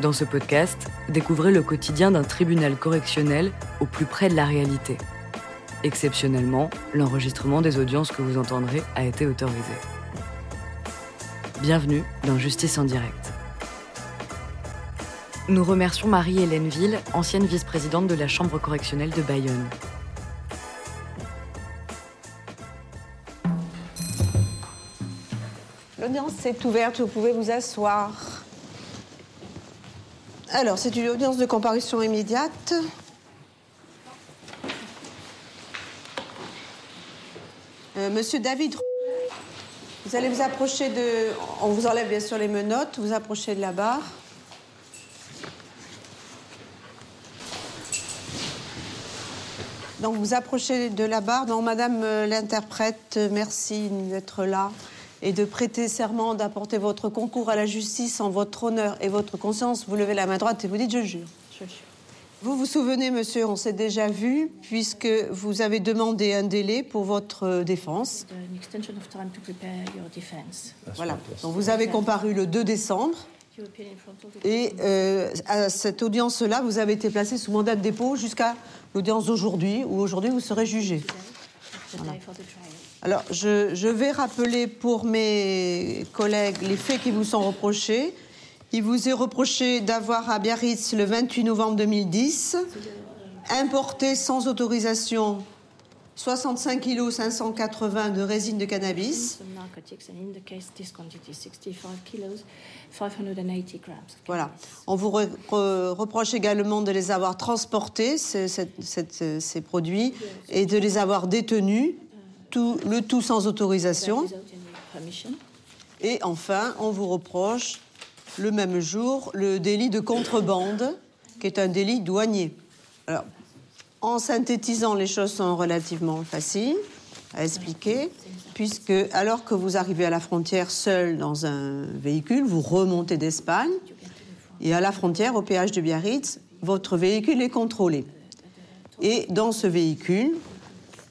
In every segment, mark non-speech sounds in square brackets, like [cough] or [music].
Dans ce podcast, découvrez le quotidien d'un tribunal correctionnel au plus près de la réalité. Exceptionnellement, l'enregistrement des audiences que vous entendrez a été autorisé. Bienvenue dans Justice en direct. Nous remercions Marie-Hélène Ville, ancienne vice-présidente de la Chambre correctionnelle de Bayonne. L'audience est ouverte, vous pouvez vous asseoir. Alors, c'est une audience de comparution immédiate. Euh, Monsieur David, vous allez vous approcher de... On vous enlève bien sûr les menottes, vous approchez de la barre. Donc vous approchez de la barre. Donc Madame euh, l'interprète, euh, merci d'être là et de prêter serment d'apporter votre concours à la justice en votre honneur et votre conscience. Vous levez la main droite et vous dites je jure. Je jure. Vous vous souvenez, monsieur, on s'est déjà vu puisque vous avez demandé un délai pour votre euh, défense. An extension of time to prepare your defense. Voilà. Donc vous avez comparu le 2 décembre You appear in front of the et euh, à cette audience-là, vous avez été placé sous mandat de dépôt jusqu'à l'audience d'aujourd'hui où aujourd'hui vous serez jugé. the Alors, je, je vais rappeler pour mes collègues les faits qui vous sont reprochés. Il vous est reproché d'avoir à Biarritz, le 28 novembre 2010, importé sans autorisation 65 kg 580 de résine de cannabis. Some narcotics, and in the case, this quantity is 65 kilos, 580 grams. of Voilà. On vous re- re- reproche également de les avoir transportés, ces produits, et de les avoir détenus, tout, le tout sans autorisation. Et enfin, on vous reproche le même jour le délit de contrebande, qui est un délit douanier. Alors, en synthétisant, les choses sont relativement faciles à expliquer, puisque alors que vous arrivez à la frontière seul dans un véhicule, vous remontez d'Espagne, et à la frontière, au péage de Biarritz, votre véhicule est contrôlé. Et dans ce véhicule,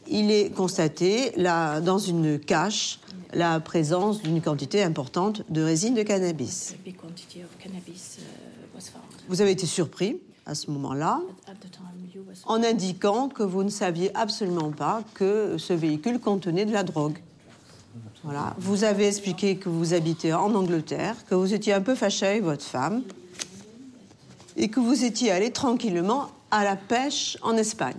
il est constaté là, dans une cache la présence d'une quantité importante de résine de cannabis. Uh. Vous avez été surpris à ce moment-là en indiquant que vous ne saviez absolument pas que ce véhicule contenait de la drogue. Voilà. Vous avez expliqué que vous habitez en Angleterre, que vous étiez un peu fâché avec votre femme et que vous étiez allé tranquillement à la pêche en Espagne.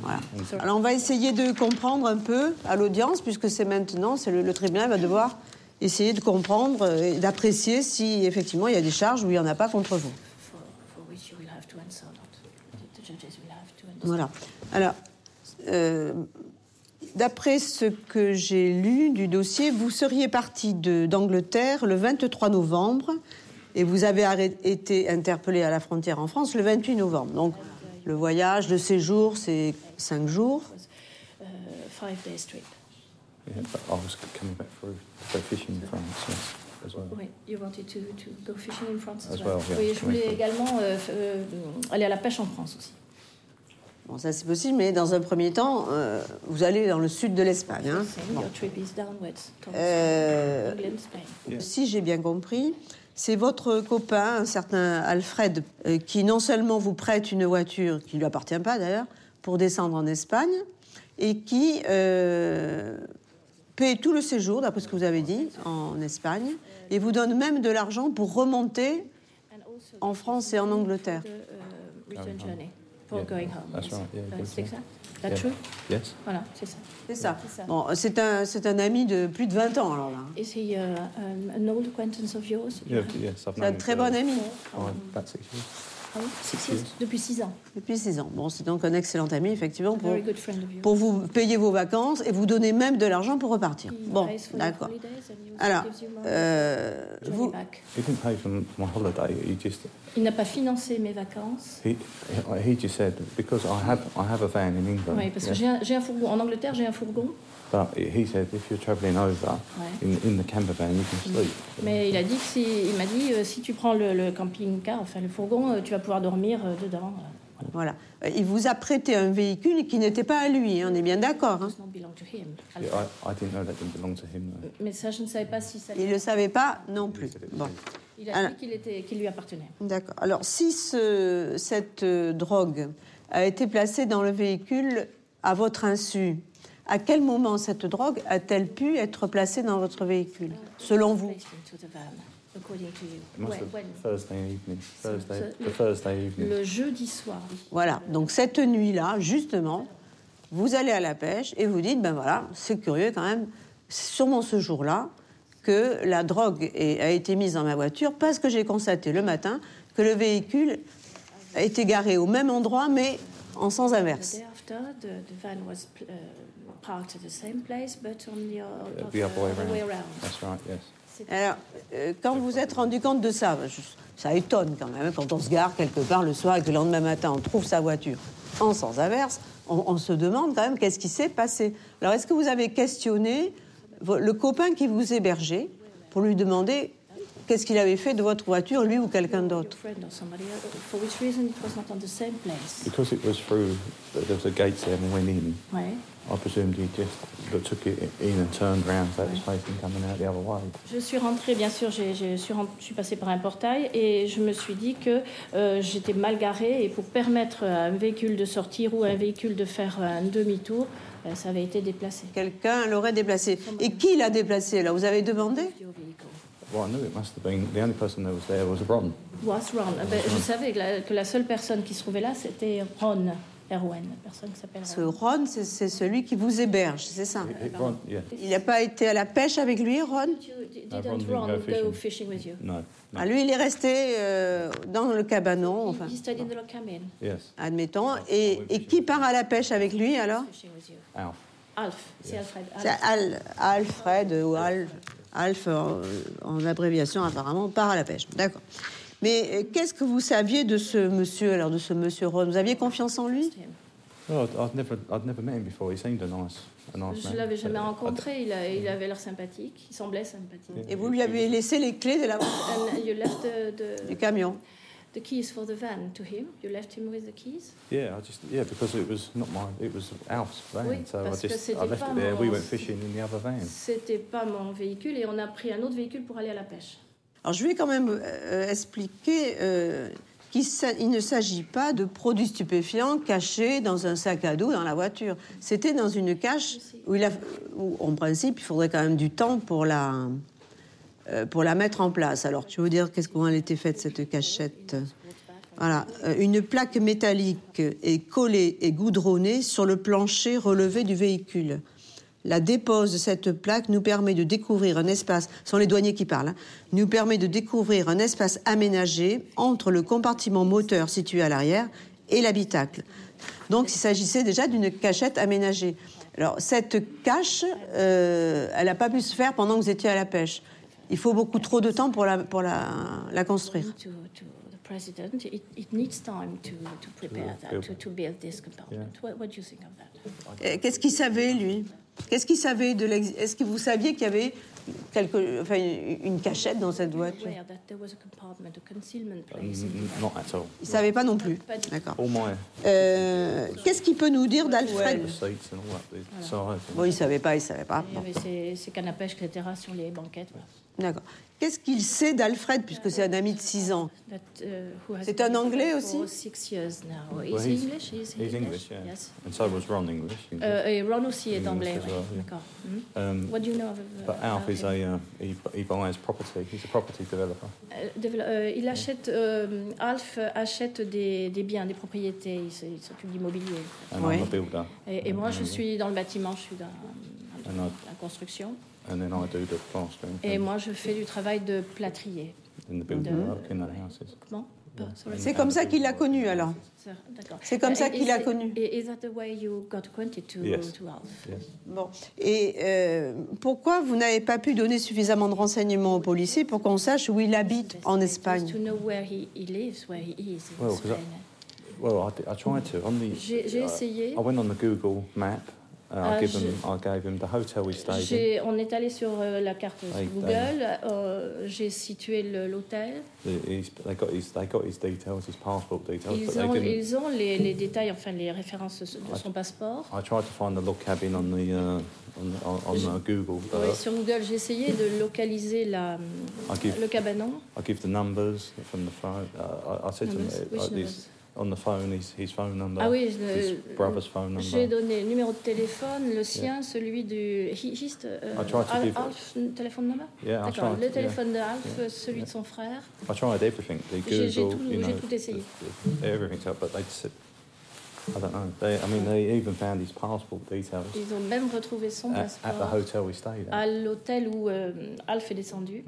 Voilà. Alors on va essayer de comprendre un peu à l'audience, puisque c'est maintenant, c'est le, le tribunal va devoir essayer de comprendre et d'apprécier si effectivement il y a des charges ou il n'y en a pas contre vous. For, for which you will have to answer, not the, the judges will have to answer. Voilà. Alors, euh, d'après ce que j'ai lu du dossier, vous seriez parti d'Angleterre le 23 novembre et vous avez été interpellé à la frontière en France le 28 novembre. Donc, le voyage, le séjour, c'est cinq jours. Oui, you wanted to, to go fishing in France as, As well. well, yeah, oui, je voulais également euh, euh, aller à la pêche en France aussi. Bon, ça c'est possible, mais dans un premier temps, euh, vous allez dans le sud de l'Espagne. hein. Bon. Euh. Si j'ai bien compris, c'est votre copain, un certain Alfred, euh, qui non seulement vous prête une voiture, qui ne lui appartient pas d'ailleurs, pour descendre en Espagne, et qui euh, paie tout le séjour, d'après ce que vous avez dit, en Espagne, et vous donne même de l'argent pour remonter en France et en Angleterre. Yeah, going home. that's right, yeah, C'est yeah. That's true Yes. Voilà, c'est ça. C'est ça. C'est. Bon, c'est un, c'est un ami de plus de 20 ans, alors là. Is he uh, um, an old acquaintance of yours? Yeah, yes, I've C'est un known him très for bon ami, five, about six Depuis six ans. depuis 6 ans. Bon, c'est donc un excellent ami, effectivement, pour, Very good friend of yours. pour vous payer vos vacances et vous donner même de l'argent pour repartir. He Bon, pays for your d'accord. holidays and he also Alors, gives you money euh, vous, back. He didn't pay for my holiday. He just Il n'a pas financé mes vacances. he he just said because I have I have a van in England. Oui, parce que yeah, j'ai un, j'ai un fourgon. En Angleterre, j'ai un fourgon. But he said if you're travelling over Ouais. in, in the camper van, you can sleep. Mais il a dit que si, il m'a dit euh, si tu prends le, le camping-car, enfin le fourgon, euh, tu vas pouvoir dormir euh, dedans. voilà. Il vous a prêté un véhicule qui n'était pas à lui, hein, on est bien d'accord. hein. Does not belong to him. Yeah, I, I didn't know that didn't belong to him. though. Mais ça, je ne savais pas si ça. Il ne le savait pas non plus. Bon. Il a Alors- dit qu'il était, qu'il lui appartenait. D'accord. Alors, si ce- cette euh, drogue a été placée dans le véhicule à votre insu, à quel moment cette drogue a-t-elle pu être placée dans votre véhicule, selon vous. Le jeudi soir. Voilà. Donc, cette nuit-là, justement, vous allez à la pêche et vous dites ben voilà, c'est curieux quand même, c'est sûrement ce jour-là que la drogue est- a été mise dans ma voiture parce que j'ai constaté le matin que le véhicule a été garé au même endroit mais en sens inverse. uh, uh, Uh, Alors, euh, quand vous êtes rendu compte de ça, je- ça étonne quand même, quand on se gare quelque part le soir et que le lendemain matin on trouve sa voiture en sens inverse, on, on se demande quand même qu'est-ce qui s'est passé. Alors, est-ce que vous avez questionné le copain qui vous hébergeait pour lui demander qu'est-ce qu'il avait fait de votre voiture, lui ou quelqu'un d'autre? Friend or somebody else, for which reason it was not on the same place. Because it was through, there was a gate there and went in. Ouais. I presumed he just but took it in and turned round so it was facing coming out the other way. Je suis rentrée, bien sûr, j'ai- j'ai- je suis, rentrée- je suis passée par un portail et je me suis dit que euh, j'étais mal garée et pour permettre à un véhicule de sortir ou à un véhicule de faire un demi-tour, euh, ça avait été déplacé. Quelqu'un l'aurait déplacé. Et qui l'a déplacé là? Vous avez demandé? Well, I knew it must have been, the only person that was there was Ron. Was Ron. Ben, je savais que la, que la seule personne qui se trouvait là, c'était Ron Erwan, la personne qui s'appelle Ce Ron. Ron, c'est celui qui vous héberge, c'est ça? It- it- Ron, yeah. Il n'a pas été à la pêche avec lui, Ron? You- Ron Didn't didn't Ron go go fishing. fishing with you? No, no. Ah, lui, il est resté euh, dans le cabanon, enfin, He, he stayed in the cabin Yes, admettons. Et, et qui part à la pêche avec lui alors? fishing with you. Alf. Alf, c'est Alfred. C'est Alf. Al- Alfred ou Alf, Alf euh, en abréviation apparemment, part à la pêche. D'accord. Mais euh, qu'est-ce que vous saviez de ce monsieur, alors de ce monsieur Ron Vous aviez confiance en lui? Well, I'd, I'd never, I'd never met him before. He seemed a nice, a nice Je man. l'avais jamais Uh, rencontré, il, a- il avait l'air sympathique, il semblait sympathique. Et vous lui avez laissé les clés de la, And you left the, du camion? The keys for the van to him? You left him with the keys? Yeah, I just yeah because it was not my, it was Alf's van, Oui, so I parce que just I left pas it there. We mon- went fishing in the other van. C'était pas mon véhicule et on a pris un autre véhicule pour aller à la pêche. Alors je vais quand même euh, expliquer euh, qu'il ne s'agit pas de produits stupéfiants cachés dans un sac à dos dans la voiture. C'était dans une cache où, il a, où, en principe, il faudrait quand même du temps pour la, pour la mettre en place. Alors, vais vous dire qu'est-ce comment elle était faite cette cachette? Voilà, Euh, une plaque métallique est collée et goudronnée sur le plancher relevé du véhicule. La dépose de cette plaque nous permet de découvrir un espace, ce sont les douaniers qui parlent, hein, nous permet de découvrir un espace aménagé entre le compartiment moteur situé à l'arrière et l'habitacle. Donc il s'agissait déjà d'une cachette aménagée. Alors cette cache, euh, elle n'a pas pu se faire pendant que vous étiez à la pêche. Il faut beaucoup trop de temps pour la, pour la, la construire. To, to the president, it, it needs time to, to prepare that, to, to build this compartment. What, what do you think of that? Euh, Qu'est-ce qu'il savait, lui? Qu'est-ce qu'il savait de. Est-ce que vous saviez qu'il y avait quelque... enfin, une cachette dans cette voiture? Aware that there was a compartment, a concealment place. N- in the n- van. not at all. Il savait pas non plus. D'accord. Euh, Qu'est-ce qu'il peut nous dire d'Alfred? Bon, il savait pas, il savait pas. Il y avait ces, ces cannes à pêche, etc., sur les banquettes. voilà. D'accord. Qu'est-ce qu'il sait d'Alfred, puisque c'est un ami de 6 ans uh, C'est un Anglais aussi six years now. Is Well, he he's- English? Is he He's English, yeah. Yes. And so was Ron English. English. Euh, et Ron aussi est anglais. D'accord. Mhm. Um, What do you know of, uh, but Alf is a uh, he, he buys property. He's a property developer. Il achète, euh, Alf achète des, des biens, des propriétés, il s'occupe d'immobilier. Et, et moi, je suis dans le bâtiment, je suis dans, la construction. And then I do the plastering Et moi, je fais du travail de plâtrier. and the building work in the houses. Comment Pas- sorry. C'est comme ça qu'il l'a connu, alors. C'est comme ça qu'il l'a connu. Et is that the way you got acquainted to, Yes. to Alf? Yes. Bon. Et euh, pourquoi vous n'avez pas pu donner suffisamment de renseignements aux policiers pour qu'on sache où il habite en Espagne? j'ai uh, essayé. I went on the Google map. Uh, Ah, I, give gave him the hotel we stayed in. On est allé sur euh, la carte Google, euh, j'ai situé l'hôtel. The- he's- They got his, they got his details, his passport details, but Ils they ont, didn't. ils ont les, les détails, enfin les références de son passeport. I tried to find the log cabin on the uh, on, on, on Google Oui, Earth. sur Google, j'ai essayé de localiser la, le cabanon. I give the numbers from the phone. Uh, I, I said to him, Numbers? Which like numbers? On the phone, his, his phone number, Ah oui, his le- brother's phone J'ai number. donné le numéro de téléphone, le sien, celui du. Euh, I tried to Al- give- Alf, téléphone number? Yeah, I D'accord, tried, le yeah. téléphone de Alf, Yeah. celui de son frère. I tried everything. The J'ai- j'ai Google, tout- you j'ai know, tout essayé. the- the- everything's up, but they said, I don't know. They, I mean, they even found his passport details Ils ont même retrouvé son at, at the passeport hotel we stayed at. à l'hôtel où euh, Alf est descendu.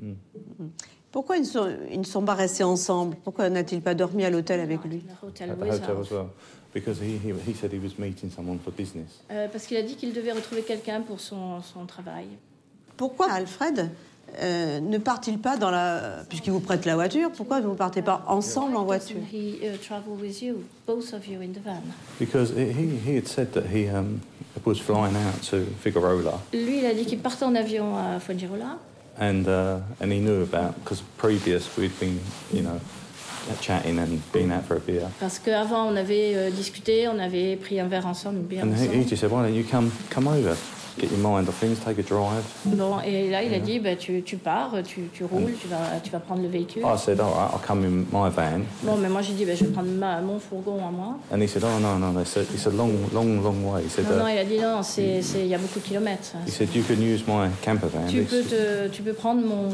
Pourquoi ils ne, sont, ils ne sont pas restés ensemble? Pourquoi n'a-t-il pas dormi à l'hôtel avec lui? Le hôtel At the with hotel Alf. as well, because he, he he said he was meeting someone for business. Euh, parce qu'il a dit qu'il devait retrouver quelqu'un pour son, son travail. Pourquoi Alfred euh, ne part-il pas dans la... Puisqu'il vous prête la voiture, pourquoi vous ne partez pas ensemble en voiture? uh, um, was flying out to Figueroa, Lui, il a dit qu'il partait en avion à Fuengirola. And uh, and he knew about because previous we'd been you know chatting and been out for a beer, Parce qu'avant, on avait euh, discuté, on avait pris un verre ensemble, une bière and he, he just said, "Why don't you come come over, get your mind off things, take a drive?" Bon, et là, il a dit, bah, tu, tu pars, tu, tu roules, tu vas, tu vas prendre le véhicule. I said, "All right, I'll come in my van," Bon, mais moi, j'ai dit, bah, je vais prendre ma, mon fourgon à moi. and he said, "Oh no, no, it's a, it's a long, long, long way." He said, Non, non, uh, il a dit, non, c'est- c'est- il y a beaucoup de kilomètres. "He said you can use my camper van." Tu peux, said- te, tu peux prendre mon,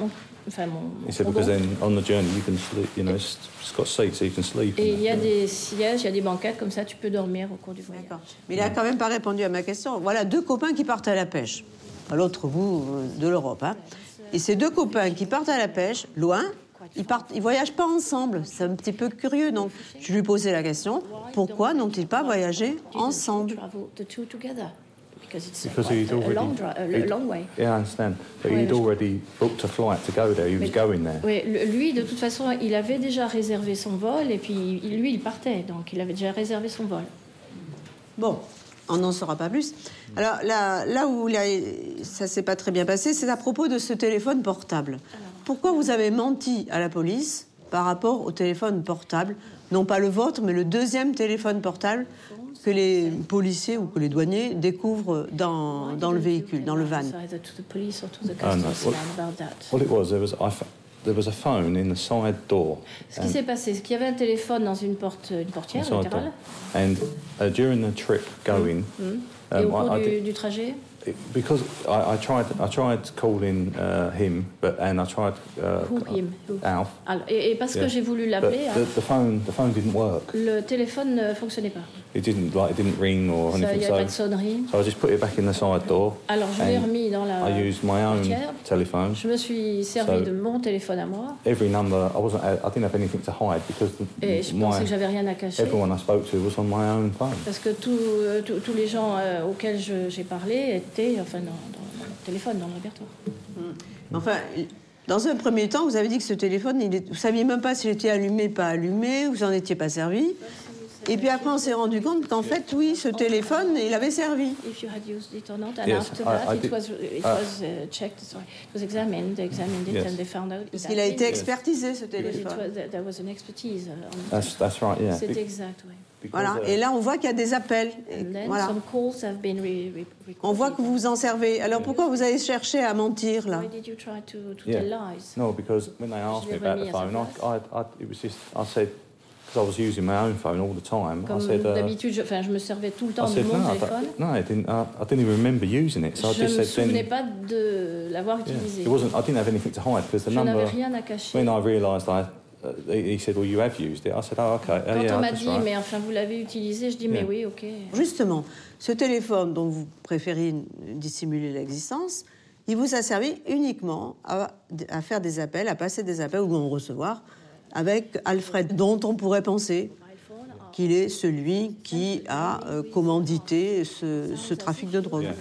mon, enfin, mon, mon He said fourgon. because then on the journey you can sleep. You know, it's, it's got seats so you can sleep. in Et il y a des sièges, il y a des banquettes, comme ça, tu peux dormir au cours du voyage. D'accord. Mais il n'a quand même pas répondu à ma question. Voilà deux copains qui partent à la pêche. À l'autre bout euh, de l'Europe. hein. Et ces deux copains qui partent à la pêche, loin, ils partent, ils voyagent pas ensemble. C'est un petit peu curieux. Donc, je lui posais la question pourquoi n'ont-ils pas voyagé ensemble? Because it's Because quite he'd a, a already, long, dri- a he'd- long way. Yeah, I understand. But Ouais, he'd je- already booked a flight to go there. He was Mais- going there. Oui, lui, de toute façon, il avait déjà réservé son vol et puis lui, il partait. Donc, il avait déjà réservé son vol. Bon, on n'en saura pas plus. Alors là, là où là, ça s'est pas très bien passé, c'est à propos de ce téléphone portable. Pourquoi vous avez menti à la police par rapport au téléphone portable Non pas le vôtre, mais le deuxième téléphone portable que les policiers ou que les douaniers découvrent dans, dans le véhicule, dans le van. Either to the police or to the no. customs Well- about that? What it was, there was I, fo- there was a phone in the side door. Ce qui s'est passé, c'est qu'il y avait un téléphone dans une porte, une portière Side door. latérale. And uh, during the trip going, Et um, au cours I, I du, did, du trajet, it- because I, I tried I tried calling uh, him, but and I tried uh, Who, him? Who? Alf. alors, et, et parce Yeah. que j'ai voulu l'appeler, the, the phone the phone didn't work. le téléphone ne fonctionnait pas. It didn't like it didn't ring or Ça, Il anything. n'y avait pas de So, sonnerie. so I just put it back in the side door. Alors je l'ai remis dans la I used my own portière. telephone. Je me suis servi So- de mon téléphone à moi Every number I wasn't I didn't have anything to hide because the, et je my pensais que j'avais rien à cacher. everyone I spoke to was on my own phone. Parce que tout, euh, tous- tous les gens euh, auxquels j'ai parlé étaient enfin, dans, dans mon téléphone, dans le répertoire. Enfin, dans un premier temps, vous avez dit que ce téléphone, il est... vous saviez même pas s'il était allumé, pas allumé, vous en étiez pas servi. Et puis après, on s'est rendu compte qu'en fait, oui, ce téléphone, il avait servi. If you had used it or not, and Yes, after that it was it uh, was uh, checked. Sorry, it was examined. They examined it Yes. and they found out. Parce it qu'il a été expertisé, ce It téléphone. was, there was an expertise uh, on. That's that's right. Yeah. C'est exact, oui. Voilà. uh, Et là, on voit qu'il y a des appels. Et And then voilà. some calls have been re- re- On voit recorded. que vous vous en servez. Alors pourquoi vous avez cherché à mentir là? Why did you try to, to Yeah. tell lies? No, because when they asked me about the phone, I. I, it was just I said I was using my own phone all the time. I Comme said, uh, d'habitude, je, enfin, je me servais tout le I temps de said mon no, I téléphone. no, I didn't. I, I didn't even remember using it. So I Je ne just me said souvenais then. pas de l'avoir Yeah, utilisé. it wasn't. I didn't have anything to hide because the Je n'avais number. rien à cacher. When I realised I, uh, he said, "Well, you have used it." I said, "Oh, okay. Oh, Quand yeah, on m'a dit, right." mais enfin, vous l'avez utilisé, je dis, mais oui, ok. Justement, ce téléphone dont vous préférez dissimuler l'existence, il vous a servi uniquement à, à faire des appels, à passer des appels ou à en recevoir avec Alfred, dont on pourrait penser qu'il est celui qui a euh, commandité ce, ce trafic de drogue. Yeah,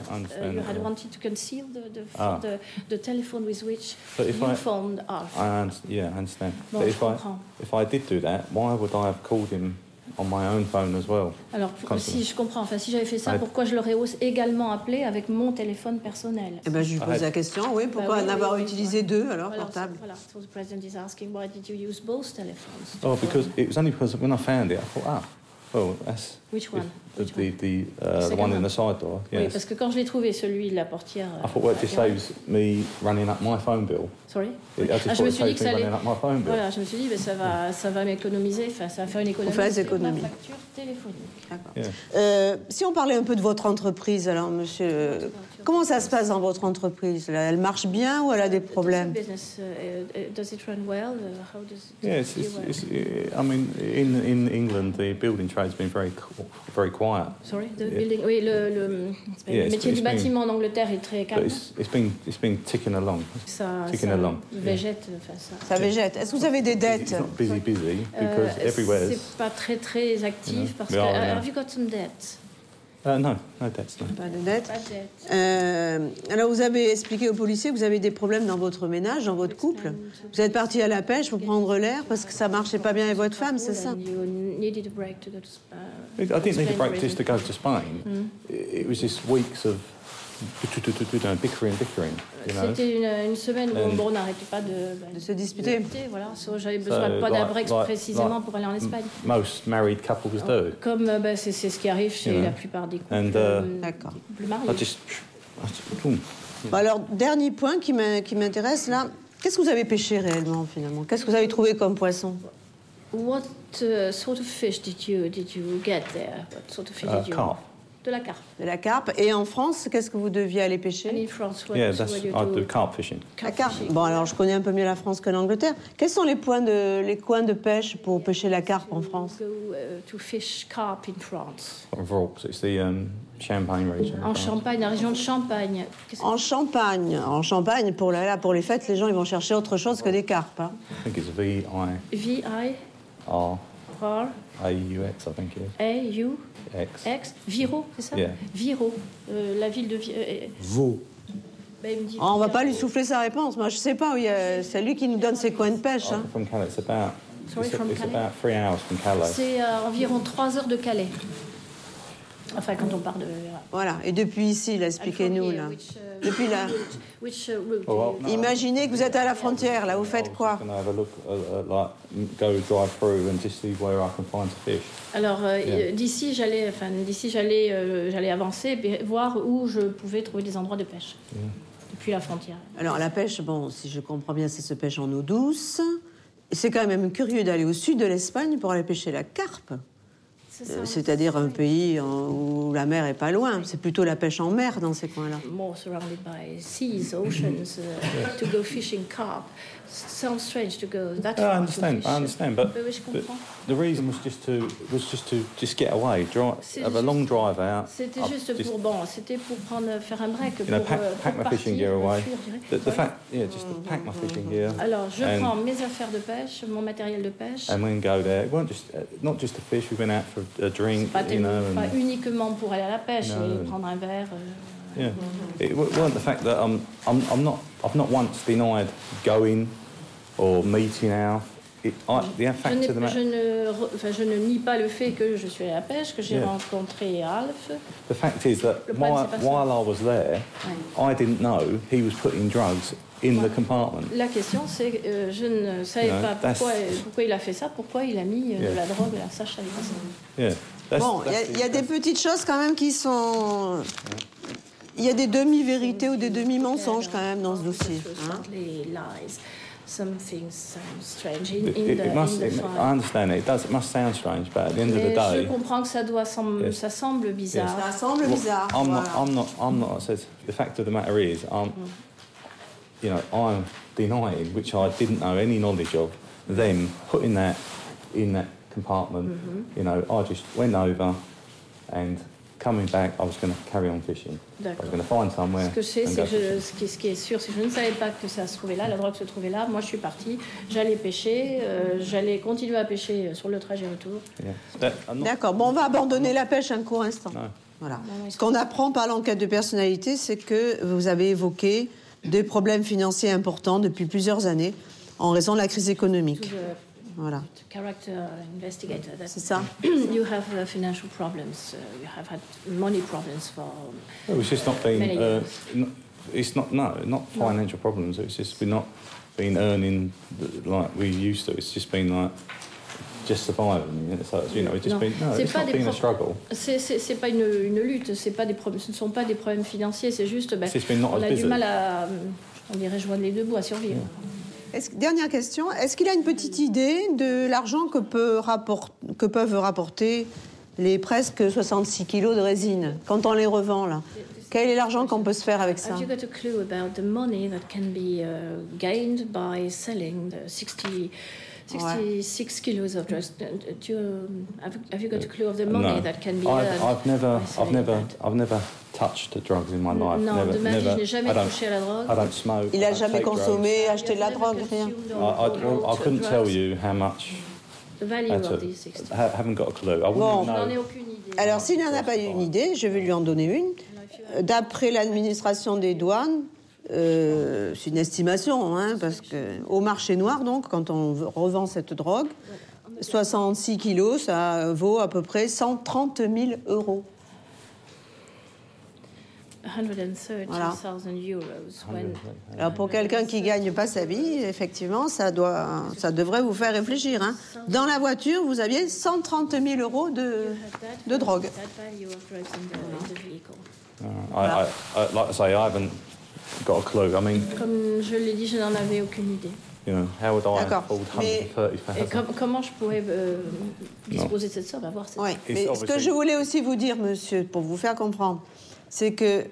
If if if on my own phone as well? Alors, si je comprends, enfin, si j'avais fait ça, pourquoi je l'aurais aussi également appelé avec mon téléphone personnel? Eh ben, je lui pose la question, oui, pourquoi Bah oui, en avoir oui, oui, utilisé deux alors Voilà, portables Voilà, so the president is asking, why did you use both telephones? Oh, because it was only because when I found it, I thought, ah, well, that's Which one? Which the, the, uh, the Second one in one. the side door. Oui, Yes. parce que quand je l'ai trouvé, celui de la portière. I thought well, it just saves me running up my phone bill. Sorry? Ah, je me suis dit que ça allait. Voilà, je me suis dit, ben, ça va, ça va m'économiser, enfin, ça va faire une économie faire des sur économies. ma facture téléphonique. D'accord. Yeah. Euh, si on parlait un peu de votre entreprise, alors, monsieur, comment ça se passe dans votre entreprise là? Elle marche bien ou elle a des problèmes Does the business, uh, does it run well? How does it Yeah, it's, do it's, well? it's, I mean, in in England, the building trade's been very very Sorry, the building. Oui, le, le, Yeah, le it's- métier it's du been- bâtiment en Angleterre est très calme. it's it's been it's been ticking along. Ça, ticking ça along. végète, enfin, ça. Ça végète. Est-ce que vous avez des It's dettes? not busy, busy Euh, because everywhere. c'est pas très très actif parce que are, uh, yeah. have you got some debt? Uh, no, no debts, no. Pas de dettes Pas de dette. Euh, alors, vous avez expliqué aux policiers que vous avez des problèmes dans votre ménage, dans votre couple. Vous êtes parti à la pêche pour prendre l'air parce que ça marchait pas bien avec votre femme, c'est ça? Needed a break to go to Spa. I didn't need a Explain break the just to reason. go to Spain. It, it was just weeks of bickering, bickering, you know. C'était une, une semaine où bon, on n'arrêtait pas de, bah, De se disputer. Voilà, So, j'avais besoin So, pas d'un like- break like- précisément like pour aller en Espagne. Most married couples do. Comme euh, bah, c'est ce qui arrive chez la plupart des couples, And, uh, euh, des couples mariés. Just, boom. Bon, alors, dernier point qui m'intéresse là. Qu'est-ce que vous avez pêché réellement finalement? Qu'est-ce que vous avez trouvé comme poisson? What uh, sort of fish did you did you get there? What sort of fish Uh, did you? carp. De la carpe. De la carpe. Et en France, qu'est-ce que vous deviez aller And pêcher? In France, what, Yeah, what that's you I do? carp fishing. La Carp carpe. fishing. Bon, alors je connais un peu mieux la France que l'Angleterre. Quels sont les, points de, les coins de pêche pour pêcher la carpe en France? Go uh, to fish carp in France. So it's the um, Champagne region. En Champagne, la région de Champagne. En Champagne. En Champagne, pour, la- là, pour les fêtes, les gens ils vont chercher autre chose que des carpes. hein. I think it's V I V I R R A U X. I think it is A U X. X Viro, c'est ça Yeah. Viro, euh, la ville de Viro. Vaux. Ben, il me dit Ah, on va qu'il y pas lui souffler sa réponse. Moi, je sais pas a- C'est lui qui nous donne ses coins de pêche. hein. From Calais, it's about. Sorry, it's, from it's Calais? about three hours from Calais. C'est environ 3 heures de Calais. Enfin, quand on part de. Voilà. Et depuis ici, expliquez-nous. Là. Which, uh, Depuis là. Which uh, route? Oh, well, no. Imaginez que vous êtes à la frontière, là. Vous I faites quoi? uh, like, m- go drive through and just see where I can find some fish. Alors euh, Yeah. d'ici j'allais, enfin d'ici j'allais, euh, j'allais avancer, et voir où je pouvais trouver des endroits de pêche depuis la frontière. Alors, la pêche, bon, si je comprends bien, ça se pêche en eau douce. C'est quand même curieux d'aller au sud de l'Espagne pour aller pêcher la carpe. Euh, C'est-à-dire un pays en- où la mer est pas loin. C'est plutôt la pêche en mer dans ces coins-là. More surrounded by seas, oceans, to go fishing carp. Sounds strange to go that I far to understand. I understand, but, but comprends. the reason was just to was just to just get away, drive, have a juste- long drive out. C'était juste just, pour bon, c'était pour prendre, faire un break, you pour, know, pack, euh, pack pour my fishing gear away. The, the fact, yeah, just to pack my fishing gear. Alors je and, prends mes affaires de pêche, mon matériel de pêche. and then go there. It weren't just uh, not just to fish. We went out for a drink, Pas, you know, pas and uniquement pour aller à la pêche No. et prendre un verre. euh, yeah. It weren't the fact that I'm I'm I'm not I've not once denied going or meeting out. It, I, the Je, fact n'ai- of the matter. je ne, re- enfin, je ne nie pas le fait que je suis allée à la pêche, que j'ai Yeah. rencontré Alf. The fact is that while, while I was there, I didn't know he was putting drugs in the compartment. La question, c'est que euh, je ne savais pas that's- pourquoi, pourquoi il a fait ça, pourquoi il a mis euh, Yeah. de la drogue là, ça, je savais pas ça. Yeah. That's, Bon, il y a- that's il y, a des petites choses quand même qui sont. Il y a des demi-vérités ou des demi-mensonges quand même dans ce dossier. hein. Certainly lies. Some things sound strange in, It, in it- the, it must, in the it, file. I understand it. It does. It must sound strange, but at the end of the Mais je day, comprends que ça doit sem- Yes. ça semble bizarre. Ça semble well, bizarre. I'm voilà. not. I'm not. I'm not. I said the fact of the matter is, I'm. You know, I'm denying, which I didn't know any knowledge of, them putting that in that compartment. You know, I just went over, and coming back, I was going to carry on fishing. I was D'accord. going to find somewhere. Ce que je sais, c'est que ce, qui, ce qui est sûr, c'est que je ne savais pas que ça se trouvait là, la drogue se trouvait là. Moi, je suis partie, j'allais pêcher, euh, j'allais continuer à pêcher sur le trajet retour. Yeah. D'accord. Bon, on va abandonner la pêche un court instant. No. Voilà. Ce qu'on apprend par l'enquête de personnalité, c'est que vous avez évoqué des problèmes financiers importants depuis plusieurs années en raison de la crise économique. Voilà. character investigator, C'est ça. [clears throat] you have uh, financial problems, uh, you have had money problems for. It was just not being. Uh, it's not no, not financial problems. It's just we're not been earning like we used to. It's just been like just surviving. So you know, it's just Non. been no, C'est it's pas not des been a struggle. C'est- pas une, une lutte, c'est pas des problèmes, ce ne sont pas des problèmes financiers, c'est juste, ben, on a du mal à, on dirait, joindre les deux bouts à survivre. Dernière question. Est-ce qu'il a une petite idée de l'argent que peuvent rapporter les presque 66 kilos de résine quand on les revend là? Quel est l'argent qu'on peut se faire avec ça? Have you got a clue about the money that can be uh, gained by selling the 60, 66 kilos of drugs? Uh, Do you, have, have you got a clue of the money no, that can be I've, earned? I've never, I've never, that? I've never touched the drugs in my life. non, never, de ma vie, never, je n'ai jamais I don't, touché à la drogue. I don't smoke. Il I a don't jamais drugs. consommé, acheté de la drogue, rien. I, I, I couldn't tell drugs. you how much. The value I of these 60. I ha- haven't got a clue. I wouldn't Bon. Je n'en ai know. aucune idée. Alors, s'il n'en a pas une idée, je vais lui en donner une. D'après l'administration des douanes, euh, c'est une estimation, hein, parce que au marché noir, donc, quand on revend cette drogue, 66 kilos, ça vaut à peu près 130 000 euros. 130,000 euros. When, Alors pour quelqu'un qui gagne pas sa vie, effectivement, ça doit, ça devrait vous faire réfléchir. hein. Dans la voiture, vous aviez 130 000 euros de, de drogue. that value got a clue. I mean, Comme je l'ai dit, je n'en avais aucune idée. you know, how would I D'accord. afford Mais- 130,000? Et com- comment je pourrais euh, disposer de cette somme, avoir cette Ouais. Mais ce que je voulais aussi vous dire, monsieur, pour vous faire comprendre, c'est que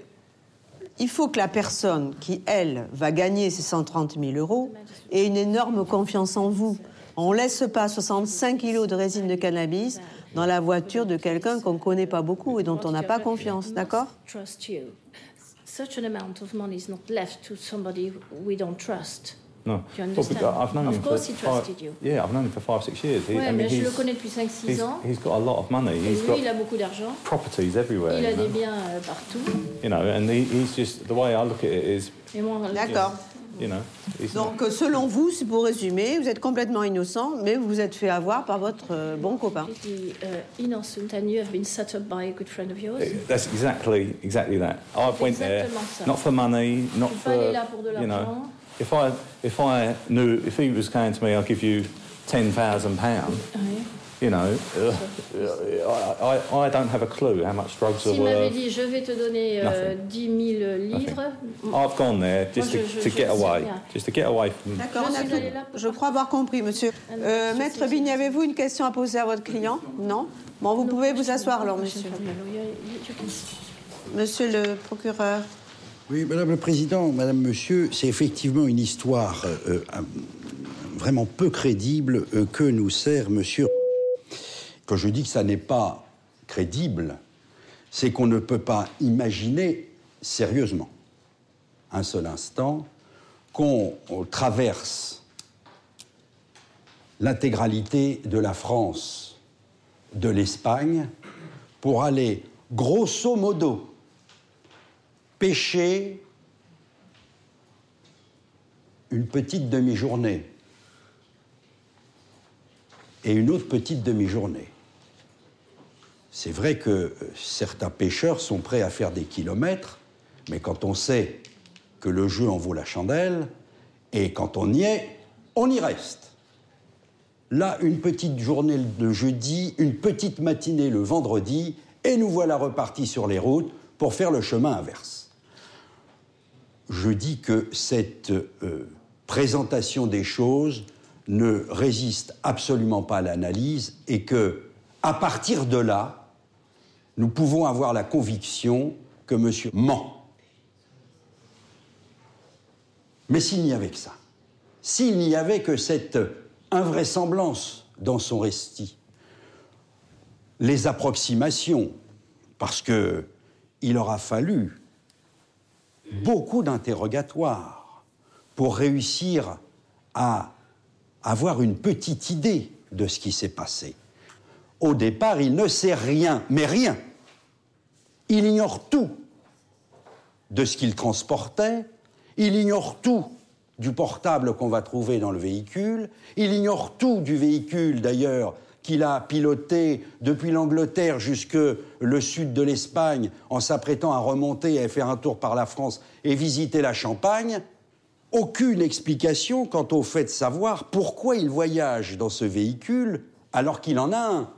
il faut que la personne qui, elle, va gagner ces 130 000 euros ait une énorme confiance en vous. On ne laisse pas 65 kilos de résine de cannabis dans la voiture de quelqu'un qu'on ne connaît pas beaucoup et dont on n'a pas confiance, d'accord? Such an amount of money is not left to somebody we don't trust. No. Do you Well, because understand? I've known Of him for course he five- trusted you. Yeah, I've known him for five, six years. He, Ouais, I mean, mais je le he's, connais depuis 5-6 he's, ans. he's got a lot of money. He's lui, got il a beaucoup d'argent. properties everywhere. Il a you des know? biens euh, partout. You know, and he, he's just the way I look at it is, Et moi, D'accord. You know, not- Donc, euh, selon vous, c'est pour résumer, vous êtes complètement innocent, mais vous vous êtes fait avoir par votre euh, bon copain. uh, innocent and you have been set up by a good friend of yours? That's exactly exactly that. I went there exactement ça. not for money, not suis for là pour de you know. l'argent. If I if I knew if he was saying to me, I'll give you ten thousand pounds, Ouais. You know, uh, I, I I don't have a clue how much drugs S'il m'avait worth. dit je vais te donner euh, 10 000 livres, I've gone there just Moi, to, je- je- to je get ne sais away, rien. just to get away from. D'accord, Je on a tout- crois avoir compris, monsieur. Ah non, Euh, Maître sais. avez-vous une question à poser à votre client Non Bon, vous pouvez vous asseoir alors, monsieur. Monsieur le procureur. Oui, Madame le Président, Madame, Monsieur, c'est effectivement une histoire euh, euh, vraiment peu crédible euh, que nous sert Monsieur. Quand je dis que ça n'est pas crédible, c'est qu'on ne peut pas imaginer sérieusement, un seul instant, qu'on on traverse l'intégralité de la France, de l'Espagne, pour aller grosso modo pêcher une petite demi-journée et une autre petite demi-journée. C'est vrai que euh, certains pêcheurs sont prêts à faire des kilomètres, mais quand on sait que le jeu en vaut la chandelle, et quand on y est, on y reste. Là, une petite journée le jeudi, une petite matinée le vendredi, et nous voilà repartis sur les routes pour faire le chemin inverse. Je dis que cette euh, présentation des choses ne résiste absolument pas à l'analyse et que, à partir de là, nous pouvons avoir la conviction que monsieur ment. Mais s'il n'y avait que ça, s'il n'y avait que cette invraisemblance dans son récit, les approximations, parce que il aura fallu beaucoup d'interrogatoires pour réussir à avoir une petite idée de ce qui s'est passé. Au départ, il ne sait rien, mais rien. Il ignore tout de ce qu'il transportait, il ignore tout du portable qu'on va trouver dans le véhicule, il ignore tout du véhicule d'ailleurs qu'il a piloté depuis l'Angleterre jusque le sud de l'Espagne en s'apprêtant à remonter et faire un tour par la France et visiter la Champagne. Aucune explication quant au fait de savoir pourquoi il voyage dans ce véhicule alors qu'il en a un.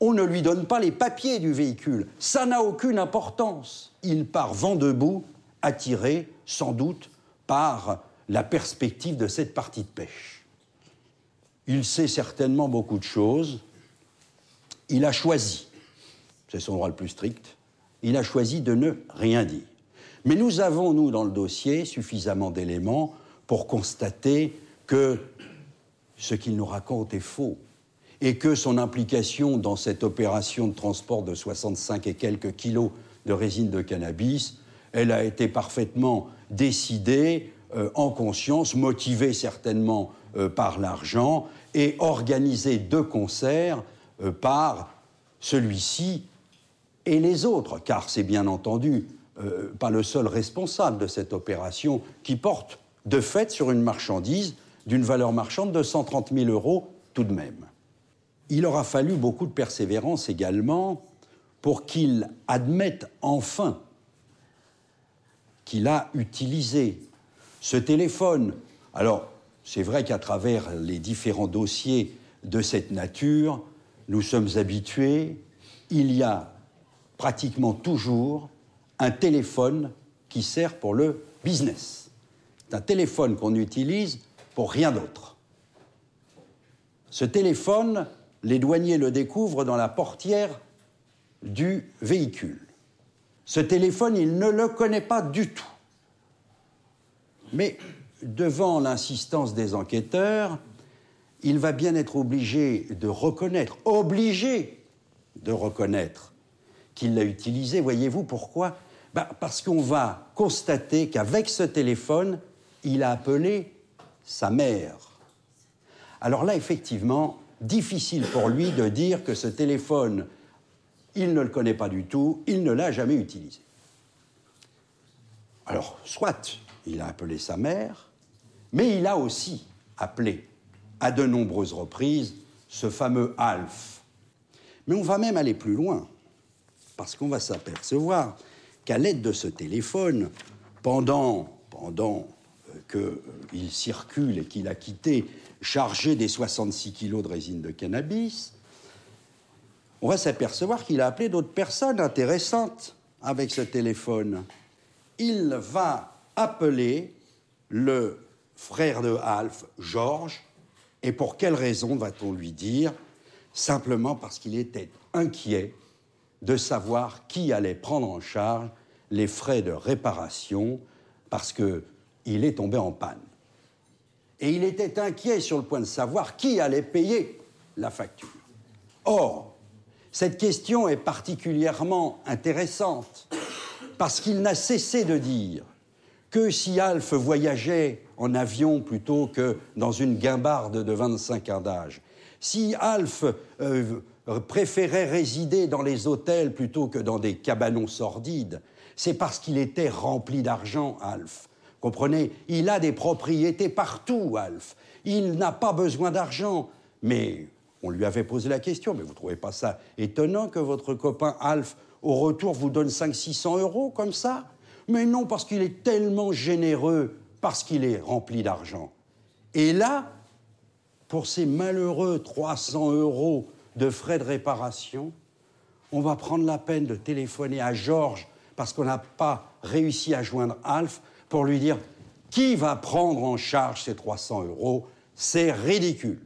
On ne lui donne pas les papiers du véhicule. Ça n'a aucune importance. Il part vent debout, attiré sans doute par la perspective de cette partie de pêche. Il sait certainement beaucoup de choses. Il a choisi, c'est son droit le plus strict, il a choisi de ne rien dire. Mais nous avons, nous, dans le dossier, suffisamment d'éléments pour constater que ce qu'il nous raconte est faux et que son implication dans cette opération de transport de 65 et quelques kilos de résine de cannabis, elle a été parfaitement décidée euh, en conscience, motivée certainement euh, par l'argent et organisée de concert euh, par celui-ci et les autres, car c'est bien entendu pas le seul responsable de cette opération qui porte de fait sur une marchandise d'une valeur marchande de 130 000 euros tout de même. Il aura fallu beaucoup de persévérance également pour qu'il admette enfin qu'il a utilisé ce téléphone. Alors, c'est vrai qu'à travers les différents dossiers de cette nature, nous sommes habitués, il y a pratiquement toujours un téléphone qui sert pour le business. C'est un téléphone qu'on utilise pour rien d'autre. Ce téléphone, les douaniers le découvrent dans la portière du véhicule. Ce téléphone, il ne le connaît pas du tout. Mais devant l'insistance des enquêteurs, il va bien être obligé de reconnaître, obligé de reconnaître qu'il l'a utilisé. Voyez-vous pourquoi? Ben, Parce qu'on va constater qu'avec ce téléphone, il a appelé sa mère. Alors là, effectivement, difficile pour lui de dire que ce téléphone, il ne le connaît pas du tout, il ne l'a jamais utilisé. Alors, soit il a appelé sa mère, mais il a aussi appelé à de nombreuses reprises ce fameux Alf. Mais on va même aller plus loin, parce qu'on va s'apercevoir qu'à l'aide de ce téléphone, pendant, pendant qu'il circule et qu'il a quitté chargé des 66 kilos de résine de cannabis, on va s'apercevoir qu'il a appelé d'autres personnes intéressantes avec ce téléphone. Il va appeler le frère de Alf, Georges, et pour quelle raison va-t-on lui dire? Simplement parce qu'il était inquiet de savoir qui allait prendre en charge les frais de réparation, parce qu'il est tombé en panne. Et il était inquiet sur le point de savoir qui allait payer la facture. Or, cette question est particulièrement intéressante parce qu'il n'a cessé de dire que si Alf voyageait en avion plutôt que dans une guimbarde de 25 ans d'âge, si Alf euh, préférait résider dans les hôtels plutôt que dans des cabanons sordides, c'est parce qu'il était rempli d'argent, Alf. Comprenez? Il a des propriétés partout, Alf. Il n'a pas besoin d'argent. Mais on lui avait posé la question, mais vous ne trouvez pas ça étonnant que votre copain Alf, au retour, vous donne 500-600 euros comme ça? Mais non, parce qu'il est tellement généreux, parce qu'il est rempli d'argent. Et là, pour ces malheureux 300 euros de frais de réparation, on va prendre la peine de téléphoner à Georges parce qu'on n'a pas réussi à joindre Alf pour lui dire qui va prendre en charge ces 300 euros? C'est ridicule.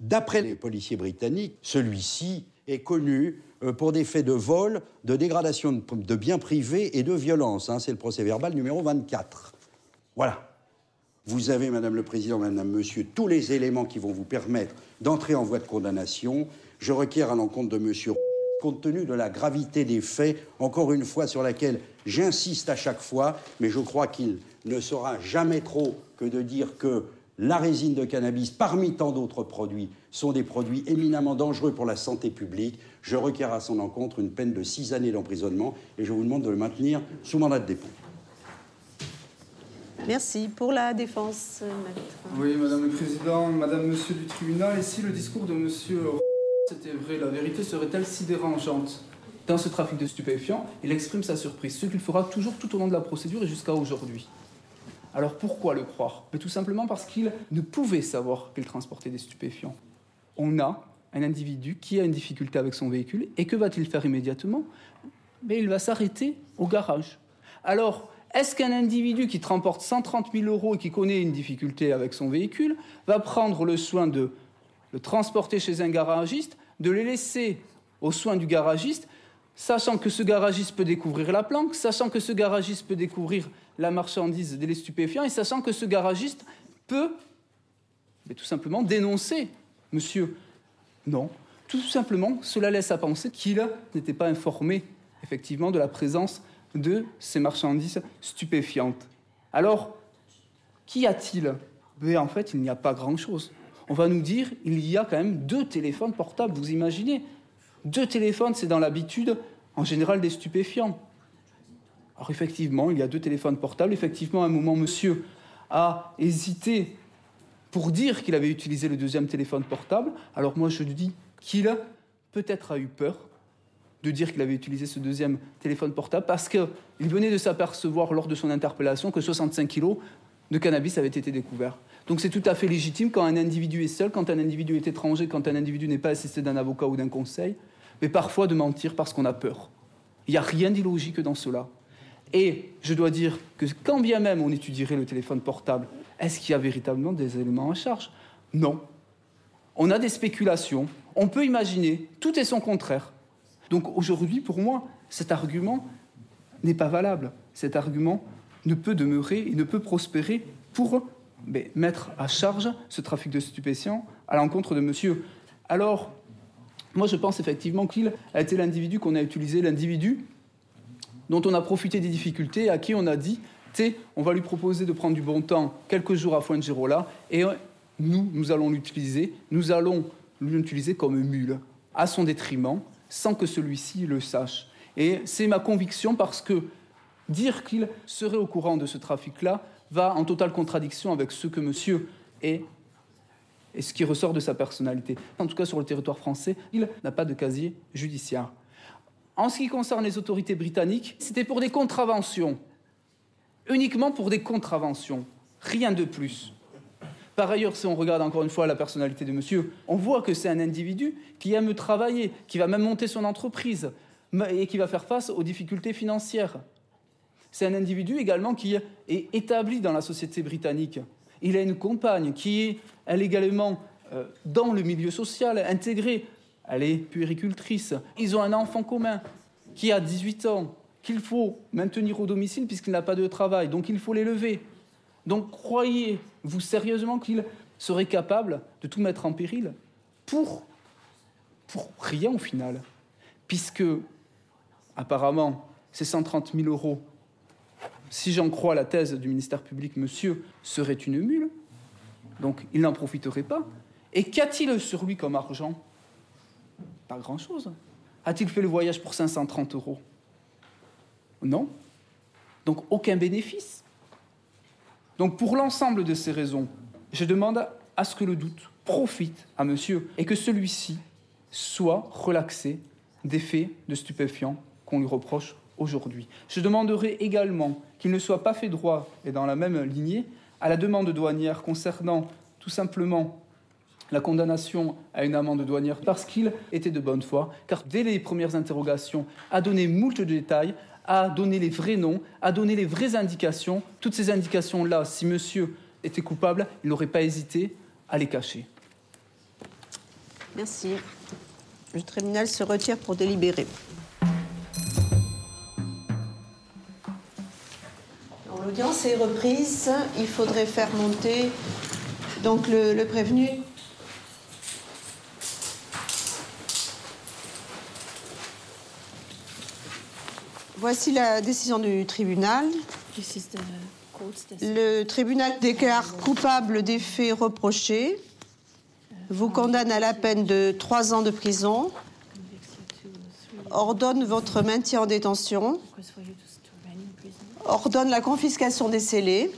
D'après les policiers britanniques, celui-ci est connu euh, pour des faits de vol, de dégradation de biens privés et de violence. Hein. C'est le procès verbal numéro 24. Voilà. Vous avez, Madame le Président, Madame, Monsieur, tous les éléments qui vont vous permettre d'entrer en voie de condamnation. Je requiers à l'encontre de Monsieur, compte tenu de la gravité des faits, encore une fois sur laquelle j'insiste à chaque fois, mais je crois qu'il ne sera jamais trop que de dire que la résine de cannabis, parmi tant d'autres produits, sont des produits éminemment dangereux pour la santé publique. Je requiers à son encontre une peine de six années d'emprisonnement et je vous demande de le maintenir sous mandat de dépôt. Merci. Pour la défense, maître. Oui, Madame le Président, Madame, Monsieur du tribunal, et si le discours de Monsieur c'était vrai, la vérité serait-elle si dérangeante? Dans ce trafic de stupéfiants, il exprime sa surprise, ce qu'il fera toujours tout au long de la procédure et jusqu'à aujourd'hui. Alors pourquoi le croire? Tout simplement parce qu'il ne pouvait savoir qu'il transportait des stupéfiants. on a un individu qui a une difficulté avec son véhicule, et que va-t-il faire immédiatement? Mais il va s'arrêter au garage. Alors, est-ce qu'un individu qui remporte 130 000 euros et qui connaît une difficulté avec son véhicule va prendre le soin de le transporter chez un garagiste, de le laisser aux soins du garagiste, sachant que ce garagiste peut découvrir la planque, sachant que ce garagiste peut découvrir la marchandise des stupéfiants, et sachant que ce garagiste peut tout simplement dénoncer monsieur Non. Tout simplement, cela laisse à penser qu'il n'était pas informé effectivement de la présence de ces marchandises stupéfiantes. Alors, qu'y a-t-il? Mais En fait, il n'y a pas grand-chose. On va nous dire, il y a quand même deux téléphones portables, vous imaginez? Deux téléphones, c'est dans l'habitude, en général, des stupéfiants. Alors effectivement, il y a deux téléphones portables. Effectivement, à un moment, monsieur a hésité pour dire qu'il avait utilisé le deuxième téléphone portable. Alors moi, je dis qu'il peut-être a eu peur de dire qu'il avait utilisé ce deuxième téléphone portable parce qu'il venait de s'apercevoir lors de son interpellation que 65 kilos de cannabis avaient été découverts. Donc c'est tout à fait légitime quand un individu est seul, quand un individu est étranger, quand un individu n'est pas assisté d'un avocat ou d'un conseil, mais parfois de mentir parce qu'on a peur. Il n'y a rien d'illogique dans cela. Et je dois dire que quand bien même on étudierait le téléphone portable, est-ce qu'il y a véritablement des éléments en charge? Non. On a des spéculations, on peut imaginer, tout est son contraire. Donc aujourd'hui, pour moi, cet argument n'est pas valable. Cet argument ne peut demeurer et ne peut prospérer pour mettre à charge ce trafic de stupéfiants à l'encontre de monsieur. Alors, moi je pense effectivement qu'il a été l'individu qu'on a utilisé, l'individu dont on a profité des difficultés, à qui on a dit on va lui proposer de prendre du bon temps quelques jours à Fuengirola et nous, nous allons l'utiliser, nous allons l'utiliser comme mule, à son détriment, sans que celui-ci le sache. Et c'est ma conviction parce que dire qu'il serait au courant de ce trafic-là va en totale contradiction avec ce que monsieur est et ce qui ressort de sa personnalité. En tout cas, sur le territoire français, il n'a pas de casier judiciaire. En ce qui concerne les autorités britanniques, c'était pour des contraventions uniquement pour des contraventions, rien de plus. Par ailleurs, si on regarde encore une fois la personnalité de monsieur, on voit que c'est un individu qui aime travailler, qui va même monter son entreprise et qui va faire face aux difficultés financières. C'est un individu également qui est établi dans la société britannique. Il a une compagne qui est, également, euh, dans le milieu social, intégrée. Elle est puéricultrice. Ils ont un enfant commun qui a 18 ans qu'il faut maintenir au domicile puisqu'il n'a pas de travail, donc il faut l'élever. Donc croyez-vous sérieusement qu'il serait capable de tout mettre en péril pour, pour rien au final? Puisque, apparemment, ces 130 000 euros, si j'en crois la thèse du ministère public, monsieur, serait une mule, donc il n'en profiterait pas. Et qu'a-t-il sur lui comme argent? Pas grand-chose. A-t-il fait le voyage pour 530 euros? Non. Donc aucun bénéfice. Donc pour l'ensemble de ces raisons, je demande à ce que le doute profite à monsieur et que celui-ci soit relaxé des faits de stupéfiants qu'on lui reproche aujourd'hui. Je demanderai également qu'il ne soit pas fait droit, et dans la même lignée, à la demande douanière concernant tout simplement la condamnation à une amende douanière parce qu'il était de bonne foi, car dès les premières interrogations a donné moult détails, à donner les vrais noms, à donner les vraies indications. Toutes ces indications-là, si monsieur était coupable, il n'aurait pas hésité à les cacher. Merci. Le tribunal se retire pour délibérer. L'audience est reprise. Il faudrait faire monter donc le, le prévenu Voici la décision du tribunal. Le tribunal déclare coupable des faits reprochés, vous condamne à la peine de trois ans de prison, ordonne votre maintien en détention, ordonne la confiscation des scellés,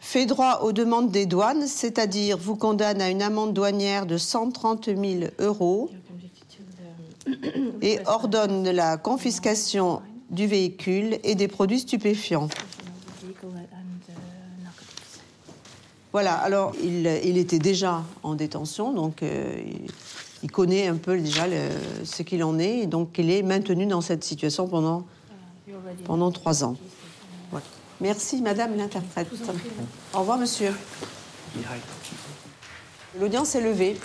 fait droit aux demandes des douanes, c'est-à-dire vous condamne à une amende douanière de 130 000 euros et ordonne la confiscation du véhicule et des produits stupéfiants. Voilà, alors il, était déjà en détention, donc euh, il, connaît un peu déjà ce qu'il en est, et donc il est maintenu dans cette situation pendant, pendant trois ans. Voilà. Merci, madame l'interprète. Au revoir, monsieur. L'audience est levée.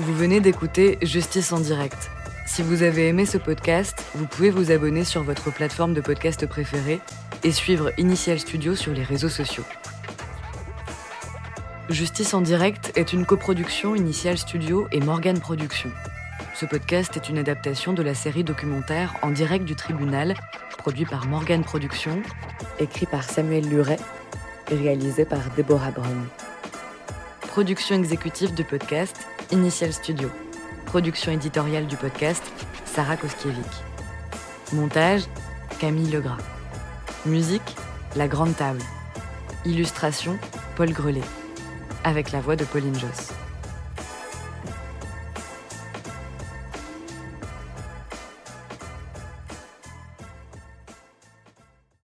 Vous venez d'écouter Justice en direct. Si vous avez aimé ce podcast, vous pouvez vous abonner sur votre plateforme de podcast préférée et suivre Initial Studio sur les réseaux sociaux. Justice en direct est une coproduction Initial Studio et Morgan Productions. Ce podcast est une adaptation de la série documentaire En direct du tribunal, produit par Morgan Productions, écrit par Samuel Luret et réalisé par Deborah Brown. Production exécutive du podcast, Initial Studio. Production éditoriale du podcast, Sarah Koskiewicz. Montage, Camille Legras. Musique, La Grande Table. Illustration, Paul Grelet. Avec la voix de Pauline Josse.